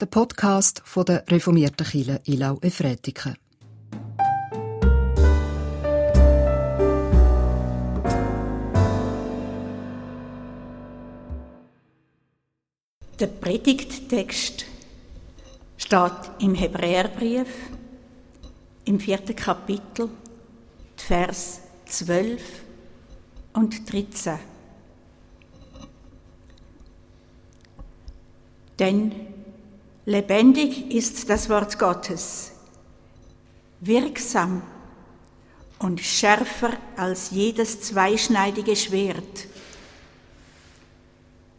der Podcast von der reformierten Kirche Ilau Efretiken. Der Predigttext steht im Hebräerbrief im vierten Kapitel, Vers 12 und 13. Denn lebendig ist das Wort Gottes, wirksam und schärfer als jedes zweischneidige Schwert.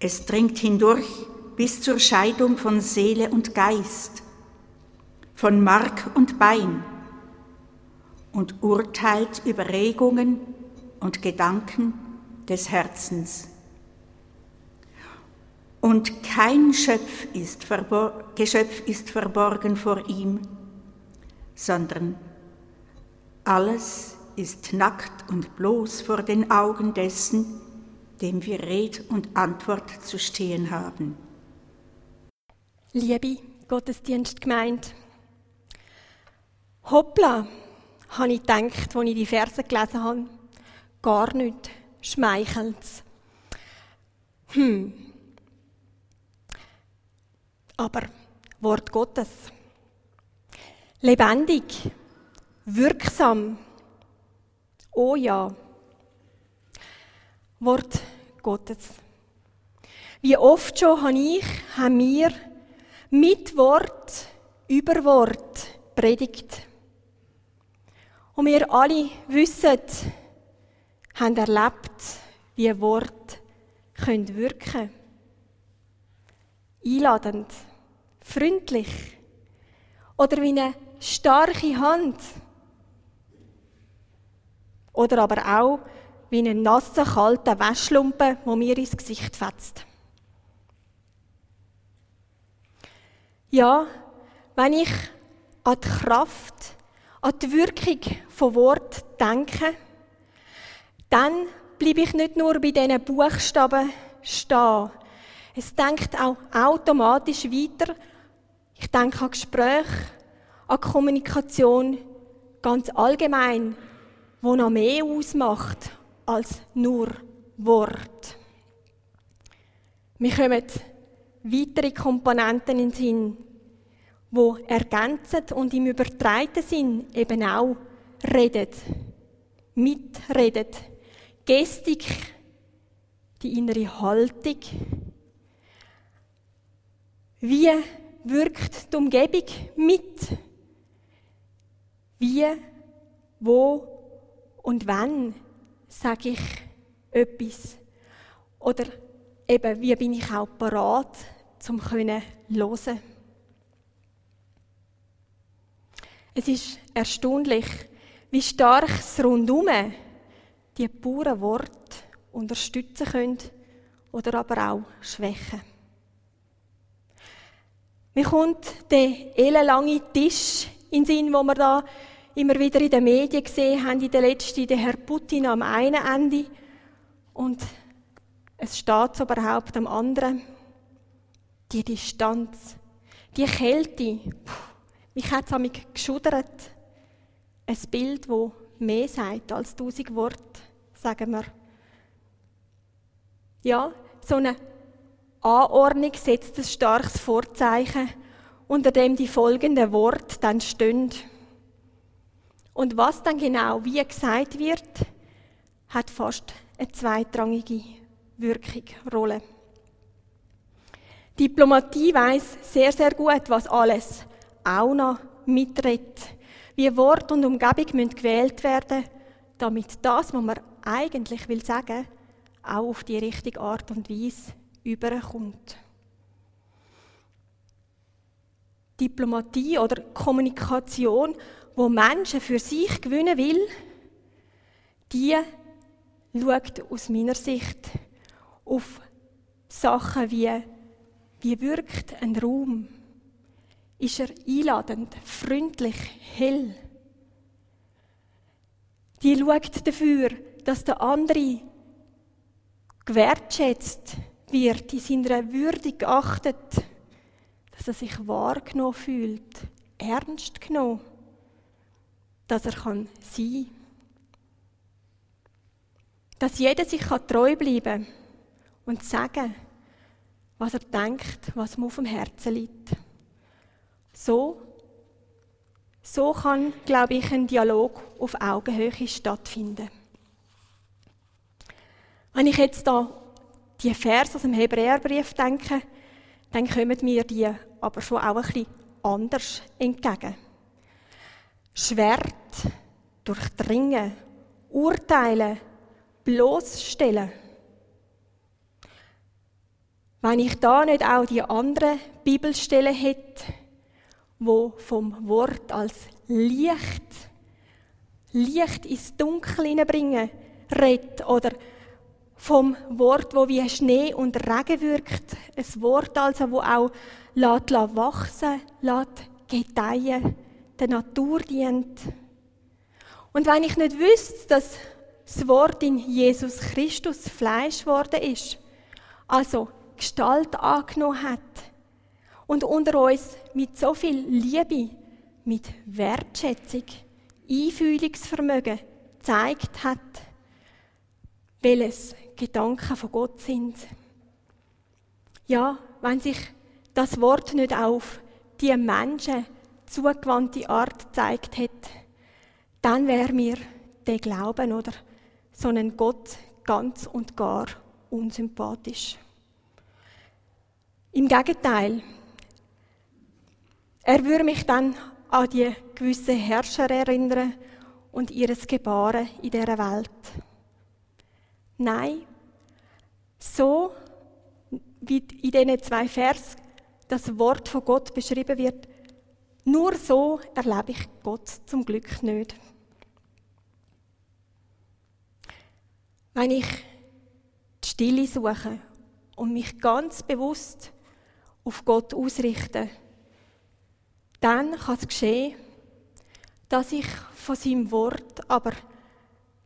Es dringt hindurch bis zur Scheidung von Seele und Geist, von Mark und Bein und urteilt über Regungen und Gedanken des Herzens. Und kein Schöpf ist Geschöpf ist verborgen vor ihm, sondern alles ist nackt und bloß vor den Augen dessen, dem wir Red und Antwort zu stehen haben. Liebe Gottesdienstgemeinde, hoppla, habe ich gedacht, als ich die Verse gelesen habe, gar nicht schmeichelt. Hm. Aber Wort Gottes. Lebendig, wirksam. Oh ja. Wort Gottes. Wie oft schon habe ich, haben wir mit Wort, über Wort predigt. Und wir alle wissen, haben erlebt, wie Wort können wirken Einladend, freundlich oder wie eine starke Hand. Oder aber auch wie einen nassen, kalten Wäschlumpen, wo mir ins Gesicht fetzt. Ja, wenn ich an die Kraft, an die Wirkung von Wort denke, dann bleibe ich nicht nur bei diesen Buchstaben stehen. Es denkt auch automatisch weiter. Ich denke an Gespräche, an Kommunikation ganz allgemein, wo noch mehr ausmacht als nur Wort. Wir kommen weitere Komponenten in den Sinn, wo ergänzen und im übertreiten Sinn eben auch redet, mitredet, Gestik, die innere Haltung. Wie wirkt die Umgebung mit? Wie, wo und wann sage ich etwas? Oder eben, wie bin ich auch parat, zum können hören? Es ist erstaunlich, wie stark das Rundum die puren Worte unterstützen können oder aber auch schwächen. Mir kommt der ellenlange Tisch in den Sinn, wo wir da immer wieder in den Medien gesehen haben, in der letzten, der Herr Putin am einen Ende und es steht überhaupt am anderen. Die Distanz, die Kälte, mich hat es geschudert. Ein Bild, wo mehr sagt als tausend Worte, sagen wir. Ja, so eine Anordnung setzt ein starkes Vorzeichen, unter dem die folgenden Worte dann stehen. Und was dann genau wie gesagt wird, hat fast eine zweitrangige Wirkung, Rolle. Diplomatie weiß sehr, sehr gut, was alles auch noch mitredet. Wie Wort und Umgebung müssen gewählt werden, damit das, was man eigentlich will sagen, auch auf die richtige Art und Weise überkommt. Diplomatie oder Kommunikation, wo Menschen für sich gewinnen will, die schaut aus meiner Sicht auf Sachen wie, wie wirkt ein Raum? Ist er einladend, freundlich, hell? Die schaut dafür, dass der andere gewertschätzt wird, in seiner Würde geachtet. dass er sich wahrgenommen fühlt, ernst genommen, dass er kann sein Dass jeder sich treu bleiben kann und sagen, was er denkt, was ihm auf dem Herzen liegt. So, so kann, glaube ich, ein Dialog auf Augenhöhe stattfinden. Wenn ich jetzt da die Vers aus dem Hebräerbrief denke, dann kommen mir die aber schon auch ein anders entgegen. Schwert, durchdringen, urteilen, bloßstellen. Wenn ich da nicht auch die anderen Bibelstellen hätte, wo vom Wort als Licht, Licht ins Dunkel hineinbringen, redet oder vom Wort, wo wie Schnee und Regen wirkt. Ein Wort also, wo auch lässt wachsen, lässt gedeihen, der Natur dient. Und wenn ich nicht wüsste, dass das Wort in Jesus Christus Fleisch geworden ist, also Gestalt angenommen hat und unter uns mit so viel Liebe, mit Wertschätzung, Einfühlungsvermögen zeigt hat, welches Gedanken von Gott sind. Ja, wenn sich das Wort nicht auf die Menschen zugewandte Art gezeigt hätte, dann wäre mir der Glauben oder so ein Gott ganz und gar unsympathisch. Im Gegenteil, er würde mich dann an die gewissen Herrscher erinnern und ihres Gebaren in dieser Welt. Nein, so wie in diesen zwei Vers das Wort von Gott beschrieben wird, nur so erlebe ich Gott zum Glück nicht. Wenn ich die Stille suche und mich ganz bewusst auf Gott ausrichte, dann kann es geschehen, dass ich von seinem Wort aber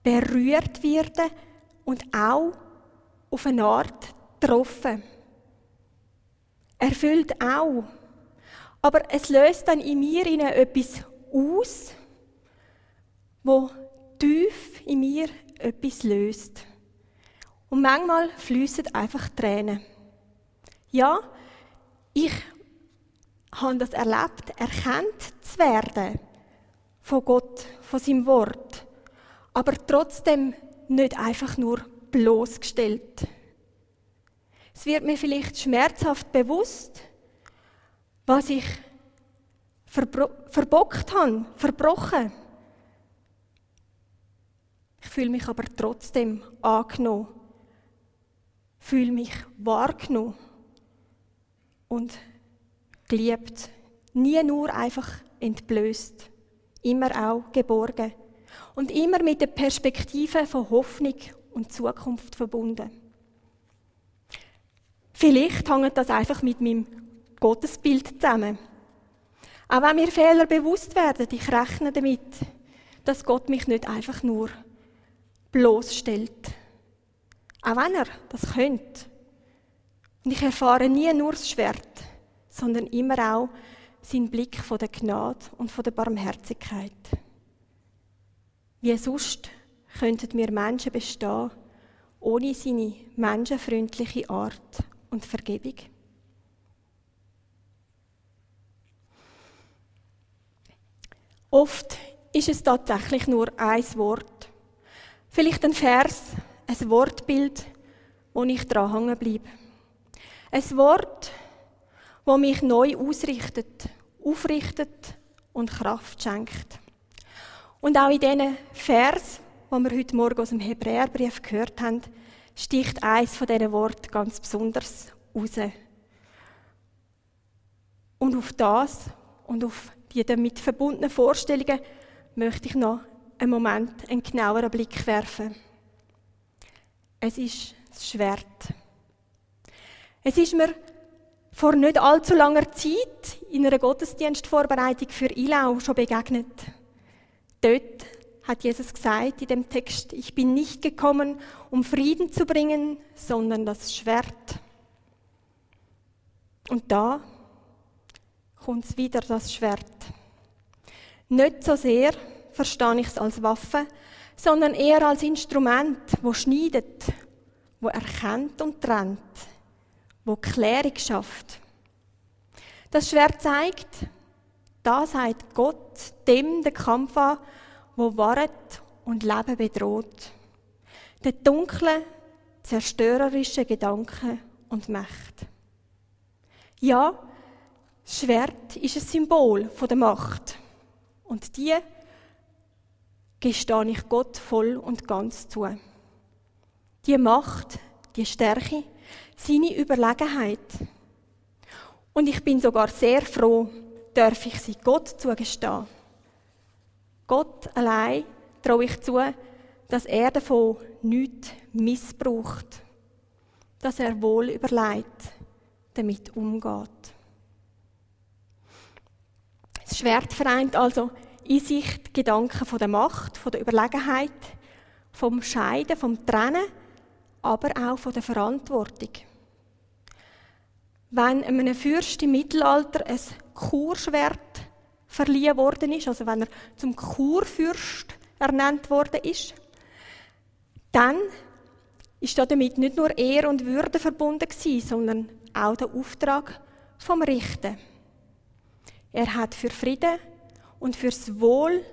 berührt werde und auch auf eine Art getroffen. Erfüllt auch. Aber es löst dann in mir etwas aus, wo tief in mir etwas löst. Und manchmal fließen einfach Tränen. Ja, ich habe das erlebt, erkannt zu werden von Gott, von seinem Wort, aber trotzdem nicht einfach nur bloßgestellt. Es wird mir vielleicht schmerzhaft bewusst, was ich verbockt habe, verbrochen. Ich fühle mich aber trotzdem angenommen, fühle mich wahrgenommen und geliebt. Nie nur einfach entblößt, immer auch geborgen und immer mit der Perspektive von Hoffnung und Zukunft verbunden. Vielleicht hängt das einfach mit meinem Gottesbild zusammen. Auch wenn mir Fehler bewusst werden, ich rechne damit, dass Gott mich nicht einfach nur bloßstellt. Auch wenn er das könnte. Und ich erfahre nie nur das Schwert, sondern immer auch seinen Blick von der Gnade und von der Barmherzigkeit. Wie sonst könnten wir Menschen bestehen, ohne seine menschenfreundliche Art und Vergebung? Oft ist es tatsächlich nur ein Wort. Vielleicht ein Vers, ein Wortbild, wo ich dran hängen bleibe. Ein Wort, wo mich neu ausrichtet, aufrichtet und Kraft schenkt. Und auch in diesen Vers, wo wir heute Morgen aus dem Hebräerbrief gehört haben, sticht eins von diesen Worten ganz besonders raus. Und auf das und auf die damit verbundenen Vorstellungen möchte ich noch einen Moment einen genaueren Blick werfen. Es ist das Schwert. Es ist mir vor nicht allzu langer Zeit in einer Gottesdienstvorbereitung für Ilau schon begegnet. Dort hat Jesus gesagt in dem Text, ich bin nicht gekommen, um Frieden zu bringen, sondern das Schwert. Und da, kommt wieder, das Schwert. Nicht so sehr verstehe ich es als Waffe, sondern eher als Instrument, wo schneidet, wo erkennt und trennt, wo Klärung schafft. Das Schwert zeigt, da sagt Gott dem den Kampf an, wo Wahrheit und Leben bedroht. Der dunkle, zerstörerische Gedanken und Macht. Ja, das Schwert ist ein Symbol der Macht. Und die gestehe ich Gott voll und ganz zu. Die Macht, die Stärke, seine Überlegenheit. Und ich bin sogar sehr froh, darf ich sie Gott zugestehen. Gott allein traue ich zu, dass er davon nichts missbraucht, dass er wohl überlegt damit umgeht. Das Schwert vereint also in sich Gedanken von der Macht, von der Überlegenheit, vom Scheiden, vom Trennen, aber auch von der Verantwortung. Wenn einem Fürst im Mittelalter ein Kurschwert verliehen worden ist, also wenn er zum Kurfürst ernannt worden ist, dann ist damit nicht nur Ehre und Würde verbunden gewesen, sondern auch der Auftrag vom Richten. Er hat für Frieden und fürs Wohl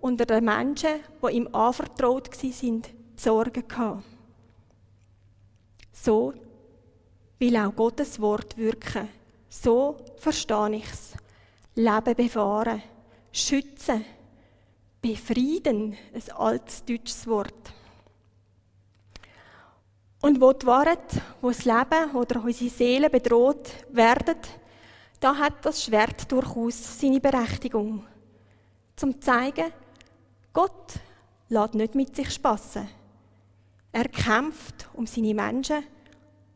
unter den Menschen, die ihm anvertraut sind, sorgen gehabt. So will auch Gottes Wort wirken. So verstehe ich es. Leben bewahren, schützen, befrieden, ein altes deutsches Wort. Und wo die Wahrheit, wo das Leben oder unsere Seele bedroht werden, da hat das Schwert durchaus seine Berechtigung. Zum zu zeigen, Gott lässt nicht mit sich spassen. Er kämpft um seine Menschen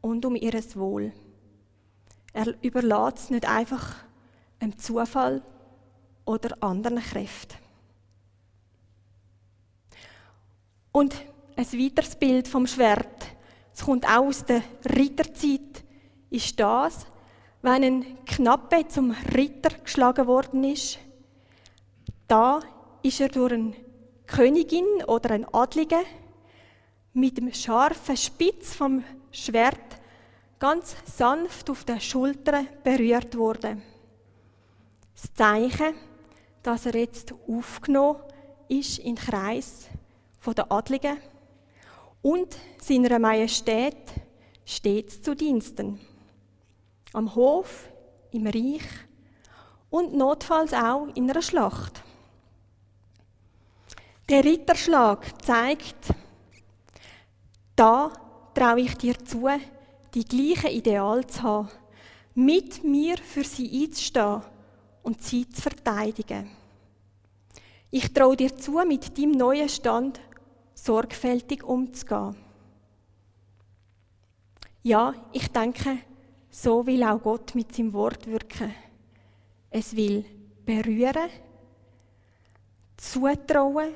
und um ihr Wohl. Er überlässt es nicht einfach einem Zufall oder anderen Kräften. Und ein weiteres Bild vom Schwert, es kommt auch aus der Ritterzeit, ist das, wenn ein Knappe zum Ritter geschlagen worden ist. Da ist er durch eine Königin oder ein Adlige mit dem scharfen Spitz vom Schwert ganz sanft auf der Schulter berührt worden. Das Zeichen, dass er jetzt aufgenommen ist in den Kreis der Adligen und seiner Majestät stets zu Diensten. Am Hof, im Reich und notfalls auch in einer Schlacht. Der Ritterschlag zeigt, da traue ich dir zu, die gleichen Ideale zu haben, mit mir für sie einzustehen und sie zu verteidigen. Ich traue dir zu, mit deinem neuen Stand sorgfältig umzugehen. Ja, ich denke, so will auch Gott mit seinem Wort wirken. Es will berühren, zutrauen,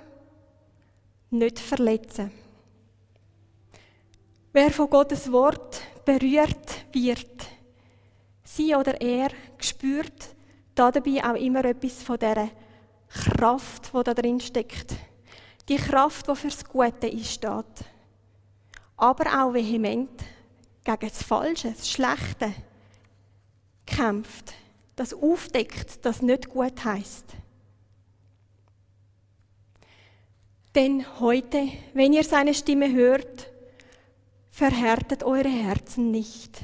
nicht verletzen. Wer von Gottes Wort berührt wird, sie oder er spürt dabei auch immer etwas von dieser Kraft, die da drin steckt. Die Kraft, die fürs Gute einsteht. Aber auch vehement gegen das Falsche, das Schlechte kämpft. Das aufdeckt, das nicht gut heißt. Denn heute, wenn ihr seine Stimme hört, verhärtet eure Herzen nicht.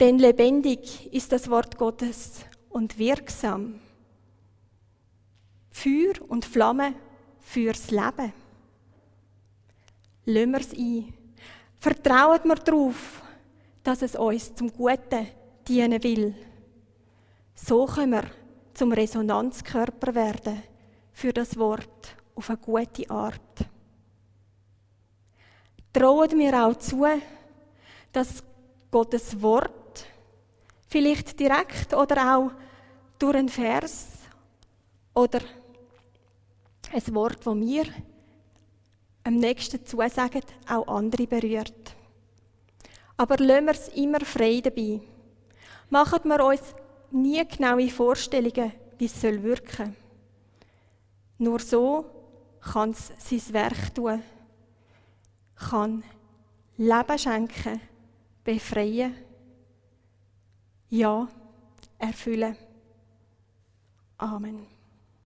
Denn lebendig ist das Wort Gottes und wirksam. Feuer und Flamme fürs Leben. Lassen wir es ein. Vertrauen wir darauf, dass es uns zum Guten dienen will. So können wir zum Resonanzkörper werden für das Wort auf eine gute Art trauen wir auch zu, dass Gottes Wort vielleicht direkt oder auch durch einen Vers oder ein Wort, das wir am nächsten zusagen, auch andere berührt. Aber lassen wir es immer frei dabei. Machen wir uns nie genaue Vorstellungen, wie es wirken soll. Nur so kann es sein Werk tun, kann Leben schenken, befreien, ja, erfüllen. Amen.